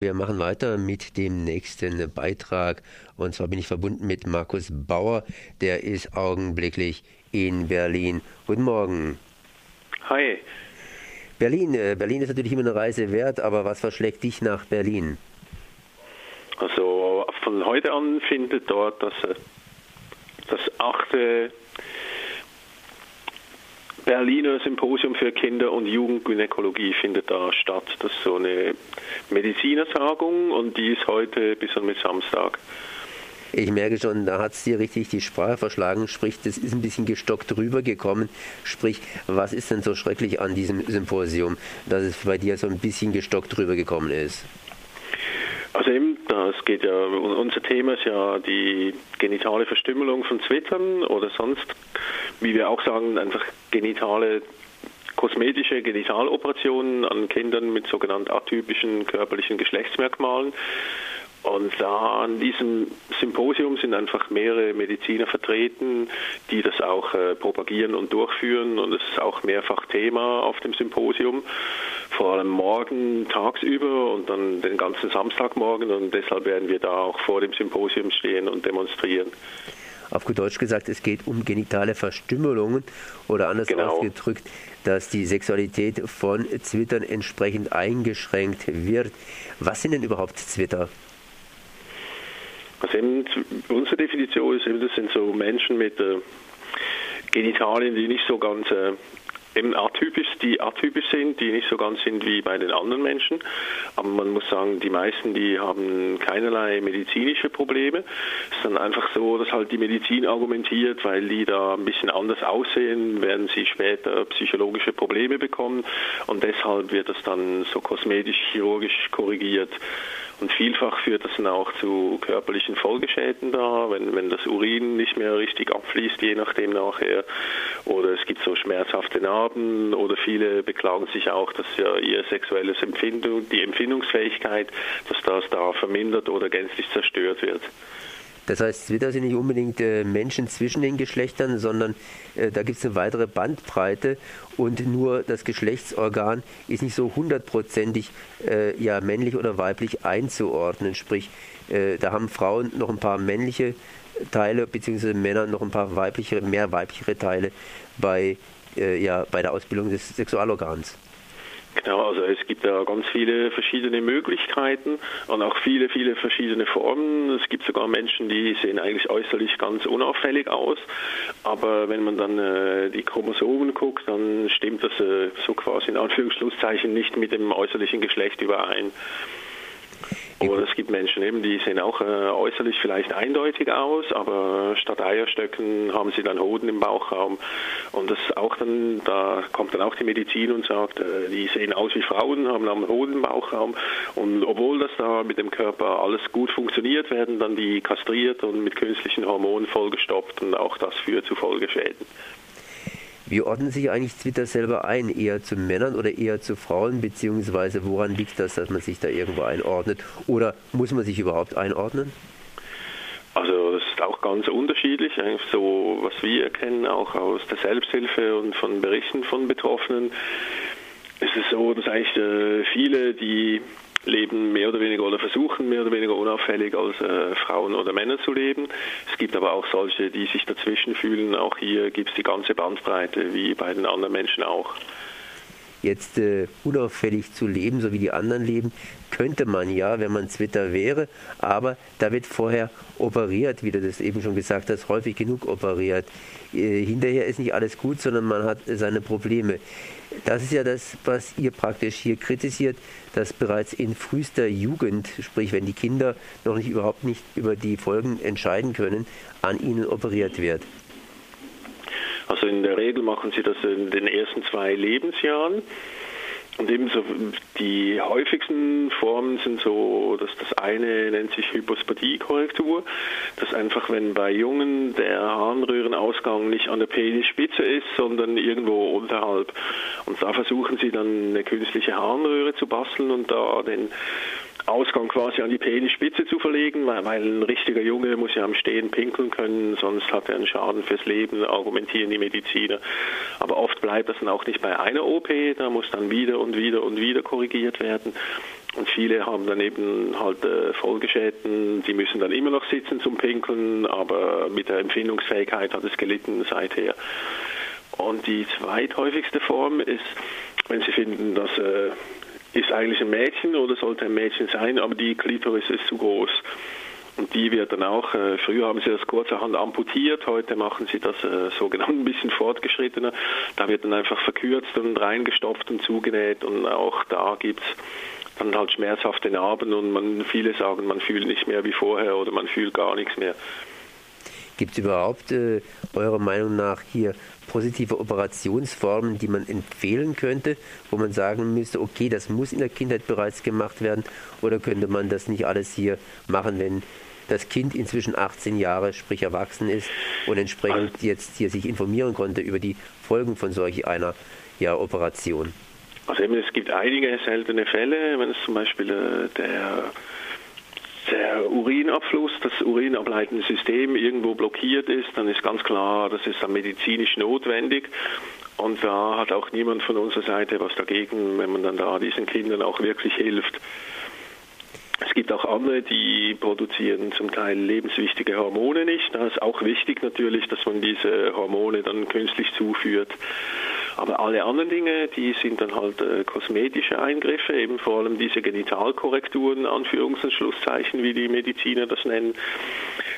Wir machen weiter mit dem nächsten Beitrag. Und zwar bin ich verbunden mit Markus Bauer. Der ist augenblicklich in Berlin. Guten Morgen. Hi. Berlin. Äh, Berlin ist natürlich immer eine Reise wert, aber was verschlägt dich nach Berlin? Also von heute an findet dort das, äh, das achte Berliner Symposium für Kinder- und Jugendgynäkologie findet da statt. Das ist so eine Medizinertagung und die ist heute bis und mit Samstag. Ich merke schon, da hat es dir richtig die Sprache verschlagen, sprich, das ist ein bisschen gestockt rübergekommen. Sprich, was ist denn so schrecklich an diesem Symposium, dass es bei dir so ein bisschen gestockt rübergekommen ist? Also eben, das geht ja, unser Thema ist ja die genitale Verstümmelung von Zwittern oder sonst, wie wir auch sagen, einfach genitale kosmetische Genitaloperationen an Kindern mit sogenannten atypischen körperlichen Geschlechtsmerkmalen. Und da an diesem Symposium sind einfach mehrere Mediziner vertreten, die das auch äh, propagieren und durchführen. Und es ist auch mehrfach Thema auf dem Symposium, vor allem morgen tagsüber und dann den ganzen Samstagmorgen. Und deshalb werden wir da auch vor dem Symposium stehen und demonstrieren. Auf gut Deutsch gesagt, es geht um genitale Verstümmelungen oder anders genau. ausgedrückt, dass die Sexualität von Zwittern entsprechend eingeschränkt wird. Was sind denn überhaupt Zwitter? Also eben, unsere Definition ist eben, das sind so Menschen mit äh, Genitalien, die nicht so ganz äh, eben atypisch, die atypisch sind, die nicht so ganz sind wie bei den anderen Menschen. Aber man muss sagen, die meisten, die haben keinerlei medizinische Probleme. Es ist dann einfach so, dass halt die Medizin argumentiert, weil die da ein bisschen anders aussehen, werden sie später psychologische Probleme bekommen und deshalb wird das dann so kosmetisch-chirurgisch korrigiert. Und vielfach führt das dann auch zu körperlichen Folgeschäden da, wenn, wenn das Urin nicht mehr richtig abfließt, je nachdem nachher. Oder es gibt so schmerzhafte Narben oder viele beklagen sich auch, dass ja ihr sexuelles Empfindung, die Empfindungsfähigkeit, dass das da vermindert oder gänzlich zerstört wird. Das heißt, Twitter sind nicht unbedingt äh, Menschen zwischen den Geschlechtern, sondern äh, da gibt es eine weitere Bandbreite und nur das Geschlechtsorgan ist nicht so hundertprozentig äh, ja, männlich oder weiblich einzuordnen. Sprich, äh, da haben Frauen noch ein paar männliche Teile, beziehungsweise Männer noch ein paar weibliche, mehr weiblichere Teile bei, äh, ja, bei der Ausbildung des Sexualorgans. Genau, also es gibt da ganz viele verschiedene Möglichkeiten und auch viele, viele verschiedene Formen. Es gibt sogar Menschen, die sehen eigentlich äußerlich ganz unauffällig aus, aber wenn man dann äh, die Chromosomen guckt, dann stimmt das äh, so quasi in Anführungsschlusszeichen nicht mit dem äußerlichen Geschlecht überein. Aber es gibt Menschen eben, die sehen auch äh, äußerlich vielleicht eindeutig aus, aber statt Eierstöcken haben sie dann Hoden im Bauchraum. Und das auch dann, da kommt dann auch die Medizin und sagt, äh, die sehen aus wie Frauen, haben einen Hoden im Bauchraum. Und obwohl das da mit dem Körper alles gut funktioniert, werden dann die kastriert und mit künstlichen Hormonen vollgestopft und auch das führt zu Folgeschäden. Wie ordnen sich eigentlich Twitter selber ein? Eher zu Männern oder eher zu Frauen? Beziehungsweise woran liegt das, dass man sich da irgendwo einordnet? Oder muss man sich überhaupt einordnen? Also das ist auch ganz unterschiedlich, so was wir erkennen, auch aus der Selbsthilfe und von Berichten von Betroffenen. Es ist so, dass eigentlich äh, viele, die leben mehr oder weniger oder versuchen mehr oder weniger unauffällig als äh, Frauen oder Männer zu leben. Es gibt aber auch solche, die sich dazwischen fühlen. Auch hier gibt es die ganze Bandbreite, wie bei den anderen Menschen auch. Jetzt äh, unauffällig zu leben, so wie die anderen leben, könnte man ja, wenn man Twitter wäre, aber da wird vorher operiert, wie du das eben schon gesagt hast, häufig genug operiert. Äh, hinterher ist nicht alles gut, sondern man hat seine Probleme. Das ist ja das, was ihr praktisch hier kritisiert, dass bereits in frühester Jugend, sprich wenn die Kinder noch nicht überhaupt nicht über die Folgen entscheiden können, an ihnen operiert wird. Also in der Regel machen sie das in den ersten zwei Lebensjahren. Und ebenso die häufigsten Formen sind so, dass das eine nennt sich Hypospathie-Korrektur, dass einfach wenn bei Jungen der Harnröhrenausgang nicht an der Penisspitze ist, sondern irgendwo unterhalb. Und da versuchen sie dann eine künstliche Harnröhre zu basteln und da den Ausgang quasi an die Penisspitze zu verlegen, weil, weil ein richtiger Junge muss ja am Stehen pinkeln können, sonst hat er einen Schaden fürs Leben, argumentieren die Mediziner. Aber oft bleibt das dann auch nicht bei einer OP, da muss dann wieder und wieder und wieder korrigiert werden. Und viele haben dann eben halt äh, Folgeschäden, die müssen dann immer noch sitzen zum Pinkeln, aber mit der Empfindungsfähigkeit hat es gelitten seither. Und die zweithäufigste Form ist, wenn Sie finden, dass äh, ist eigentlich ein Mädchen oder sollte ein Mädchen sein, aber die Klitoris ist zu groß. Und die wird dann auch, äh, früher haben sie das kurzerhand amputiert, heute machen sie das äh, sogenannt ein bisschen fortgeschrittener. Da wird dann einfach verkürzt und reingestopft und zugenäht und auch da gibt es dann halt schmerzhafte Narben und man, viele sagen, man fühlt nicht mehr wie vorher oder man fühlt gar nichts mehr. Gibt es überhaupt äh, eurer Meinung nach hier positive Operationsformen, die man empfehlen könnte, wo man sagen müsste, okay, das muss in der Kindheit bereits gemacht werden oder könnte man das nicht alles hier machen, wenn das Kind inzwischen 18 Jahre, sprich erwachsen ist und entsprechend jetzt hier sich informieren konnte über die Folgen von solch einer ja, Operation. Also eben, es gibt einige seltene Fälle, wenn es zum Beispiel äh, der der Urinabfluss, das urinableitende System irgendwo blockiert ist, dann ist ganz klar, das ist dann medizinisch notwendig. Und da hat auch niemand von unserer Seite was dagegen, wenn man dann da diesen Kindern auch wirklich hilft. Es gibt auch andere, die produzieren zum Teil lebenswichtige Hormone nicht. Da ist auch wichtig natürlich, dass man diese Hormone dann künstlich zuführt. Aber alle anderen Dinge, die sind dann halt äh, kosmetische Eingriffe, eben vor allem diese Genitalkorrekturen, Anführungs- und Schlusszeichen, wie die Mediziner das nennen.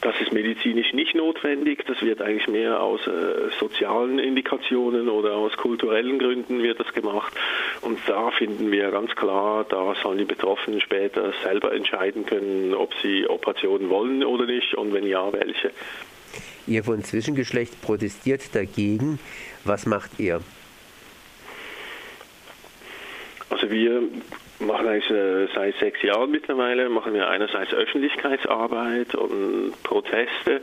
Das ist medizinisch nicht notwendig. Das wird eigentlich mehr aus äh, sozialen Indikationen oder aus kulturellen Gründen wird das gemacht. Und da finden wir ganz klar, da sollen die Betroffenen später selber entscheiden können, ob sie Operationen wollen oder nicht und wenn ja, welche. Ihr von Zwischengeschlecht protestiert dagegen. Was macht ihr? Also wir machen eigentlich äh, seit sechs Jahren mittlerweile, machen wir einerseits Öffentlichkeitsarbeit und Proteste.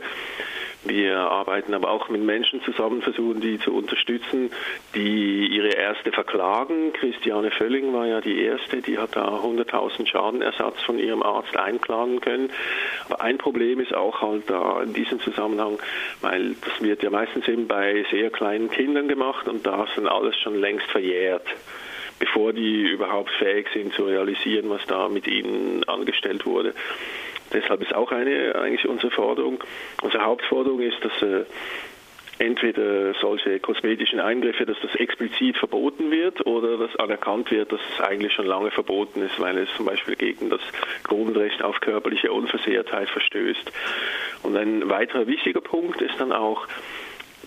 Wir arbeiten aber auch mit Menschen zusammen, versuchen die zu unterstützen, die ihre erste verklagen. Christiane Völling war ja die erste, die hat da 100.000 Schadenersatz von ihrem Arzt einklagen können. Aber ein Problem ist auch halt da in diesem Zusammenhang, weil das wird ja meistens eben bei sehr kleinen Kindern gemacht und da ist dann alles schon längst verjährt bevor die überhaupt fähig sind zu realisieren, was da mit ihnen angestellt wurde. Deshalb ist auch eine eigentlich unsere Forderung. Unsere Hauptforderung ist, dass äh, entweder solche kosmetischen Eingriffe, dass das explizit verboten wird oder dass anerkannt wird, dass es eigentlich schon lange verboten ist, weil es zum Beispiel gegen das Grundrecht auf körperliche Unversehrtheit verstößt. Und ein weiterer wichtiger Punkt ist dann auch,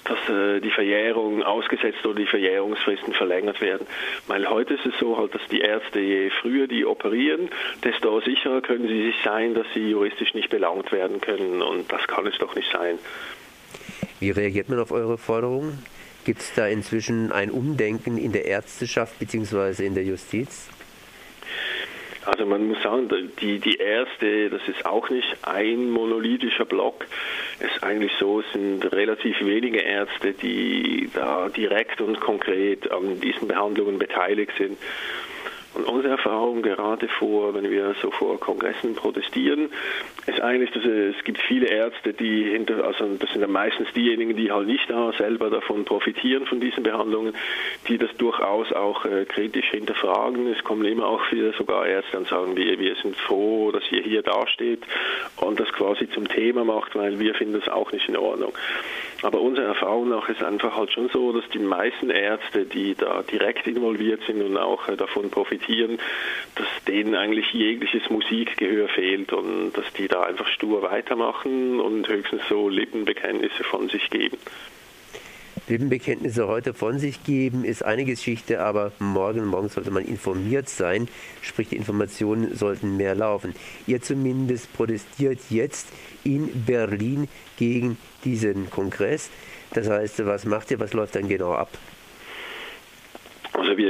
dass äh, die Verjährung ausgesetzt oder die Verjährungsfristen verlängert werden. Weil heute ist es so halt, dass die Ärzte je früher die operieren, desto sicherer können sie sich sein, dass sie juristisch nicht belangt werden können. Und das kann es doch nicht sein. Wie reagiert man auf eure Forderungen? Gibt es da inzwischen ein Umdenken in der Ärzteschaft bzw. in der Justiz? Also man muss sagen, die, die erste, das ist auch nicht ein monolithischer Block. Es ist eigentlich so, es sind relativ wenige Ärzte, die da direkt und konkret an diesen Behandlungen beteiligt sind. Und unsere Erfahrung gerade vor, wenn wir so vor Kongressen protestieren, ist eigentlich, dass es, gibt viele Ärzte, die hinter, also das sind dann meistens diejenigen, die halt nicht da selber davon profitieren von diesen Behandlungen, die das durchaus auch äh, kritisch hinterfragen. Es kommen immer auch wieder sogar Ärzte und sagen, wir, wir sind froh, dass ihr hier dasteht und das quasi zum Thema macht, weil wir finden das auch nicht in Ordnung. Aber unserer Erfahrung nach ist einfach halt schon so, dass die meisten Ärzte, die da direkt involviert sind und auch äh, davon profitieren, dass denen eigentlich jegliches Musikgehör fehlt und dass die da einfach stur weitermachen und höchstens so Lippenbekenntnisse von sich geben. Lippenbekenntnisse heute von sich geben, ist eine Geschichte, aber morgen, morgen sollte man informiert sein, sprich die Informationen sollten mehr laufen. Ihr zumindest protestiert jetzt in Berlin gegen diesen Kongress. Das heißt, was macht ihr, was läuft dann genau ab?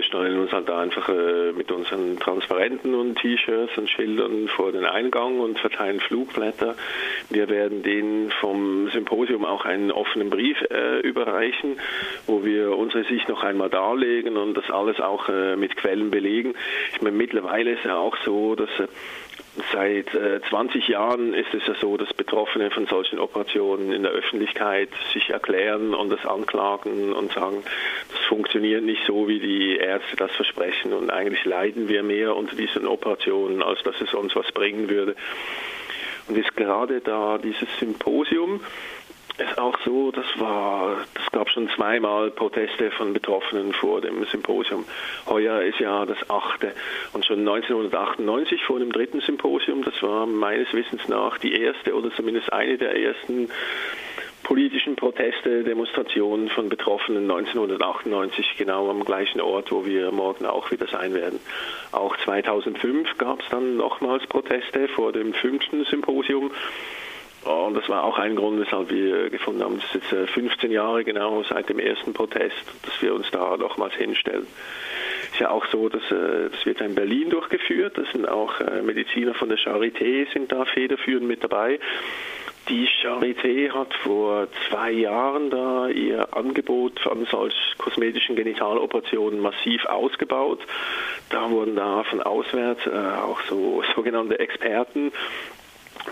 Stellen uns halt da einfach äh, mit unseren Transparenten und T-Shirts und Schildern vor den Eingang und verteilen Flugblätter. Wir werden denen vom Symposium auch einen offenen Brief äh, überreichen, wo wir unsere Sicht noch einmal darlegen und das alles auch äh, mit Quellen belegen. Ich meine, mittlerweile ist ja auch so, dass äh, seit äh, 20 Jahren ist es ja so, dass Betroffene von solchen Operationen in der Öffentlichkeit sich erklären und das anklagen und sagen, das funktioniert nicht so, wie die Ärzte das versprechen und eigentlich leiden wir mehr unter diesen Operationen, als dass es uns was bringen würde. Und jetzt gerade da dieses Symposium, ist auch so, das war, das gab schon zweimal Proteste von Betroffenen vor dem Symposium. Heuer ist ja das achte und schon 1998 vor dem dritten Symposium, das war meines Wissens nach die erste oder zumindest eine der ersten politischen Proteste, Demonstrationen von Betroffenen 1998 genau am gleichen Ort, wo wir morgen auch wieder sein werden. Auch 2005 gab es dann nochmals Proteste vor dem fünften Symposium. Und das war auch ein Grund, weshalb wir gefunden haben, das ist jetzt 15 äh, Jahre genau seit dem ersten Protest, dass wir uns da nochmals hinstellen. Es ist ja auch so, dass äh, das wird in Berlin durchgeführt. Das sind auch äh, Mediziner von der Charité sind da federführend mit dabei. Die Charité hat vor zwei Jahren da ihr Angebot an solch kosmetischen Genitaloperationen massiv ausgebaut. Da wurden da von auswärts äh, auch so sogenannte Experten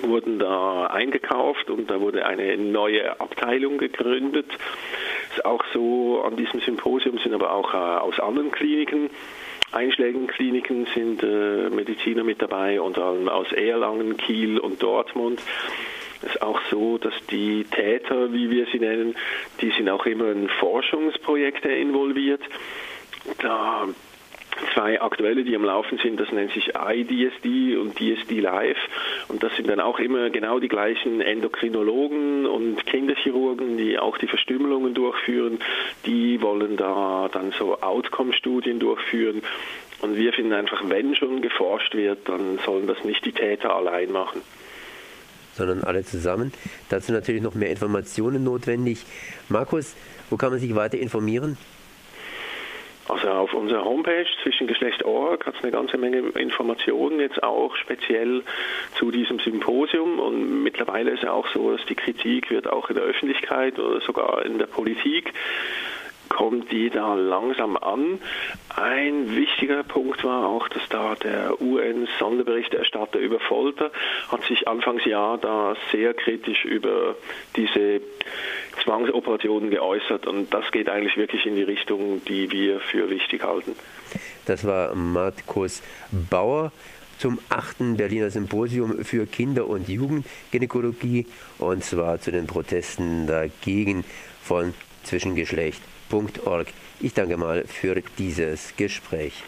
wurden da eingekauft und da wurde eine neue Abteilung gegründet. Ist auch so, an diesem Symposium sind aber auch äh, aus anderen Kliniken einschlägigen Kliniken sind äh, Mediziner mit dabei, unter anderem aus Erlangen, Kiel und Dortmund. Es ist auch so, dass die Täter, wie wir sie nennen, die sind auch immer in Forschungsprojekte involviert. Da zwei aktuelle, die am Laufen sind, das nennt sich iDSD und DSD Live. Und das sind dann auch immer genau die gleichen Endokrinologen und Kinderchirurgen, die auch die Verstümmelungen durchführen. Die wollen da dann so Outcome-Studien durchführen. Und wir finden einfach, wenn schon geforscht wird, dann sollen das nicht die Täter allein machen sondern alle zusammen. Dazu natürlich noch mehr Informationen notwendig. Markus, wo kann man sich weiter informieren? Also auf unserer Homepage zwischengeschlecht.org hat es eine ganze Menge Informationen jetzt auch speziell zu diesem Symposium. Und mittlerweile ist es auch so, dass die Kritik wird auch in der Öffentlichkeit oder sogar in der Politik kommt die da langsam an. Ein wichtiger Punkt war auch, dass da der UN-Sonderberichterstatter über Folter hat sich Anfangsjahr da sehr kritisch über diese Zwangsoperationen geäußert und das geht eigentlich wirklich in die Richtung, die wir für wichtig halten. Das war Markus Bauer zum 8. Berliner Symposium für Kinder- und Jugendgynäkologie und zwar zu den Protesten dagegen von Zwischengeschlecht. Ich danke mal für dieses Gespräch.